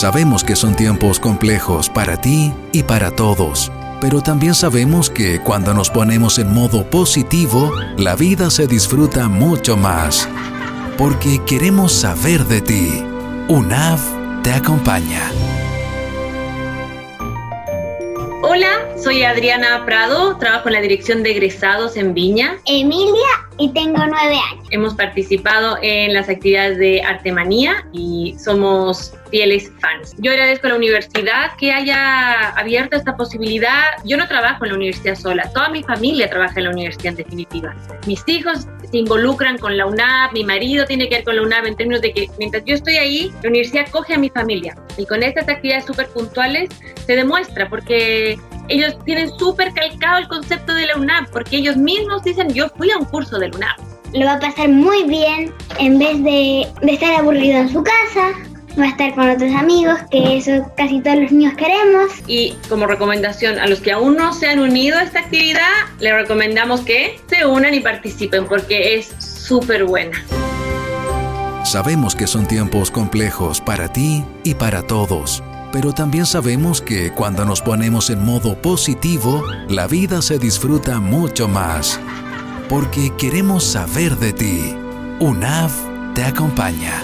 Sabemos que son tiempos complejos para ti y para todos, pero también sabemos que cuando nos ponemos en modo positivo, la vida se disfruta mucho más. Porque queremos saber de ti. UNAV te acompaña. Hola, soy Adriana Prado, trabajo en la dirección de egresados en Viña. Emilia y tengo nueve años. Hemos participado en las actividades de Artemanía y somos fieles fans. Yo agradezco a la universidad que haya abierto esta posibilidad. Yo no trabajo en la universidad sola, toda mi familia trabaja en la universidad en definitiva. Mis hijos se involucran con la UNAV, mi marido tiene que ver con la UNAV en términos de que mientras yo estoy ahí, la universidad coge a mi familia. Y con estas actividades súper puntuales se demuestra porque ellos tienen súper calcado el concepto de la UNAV, porque ellos mismos dicen, yo fui a un curso de la UNAV. Lo va a pasar muy bien en vez de, de estar aburrido en su casa, va a estar con otros amigos, que eso casi todos los niños queremos. Y como recomendación a los que aún no se han unido a esta actividad, les recomendamos que se unan y participen porque es súper buena. Sabemos que son tiempos complejos para ti y para todos, pero también sabemos que cuando nos ponemos en modo positivo, la vida se disfruta mucho más. Porque queremos saber de ti. UNAV te acompaña.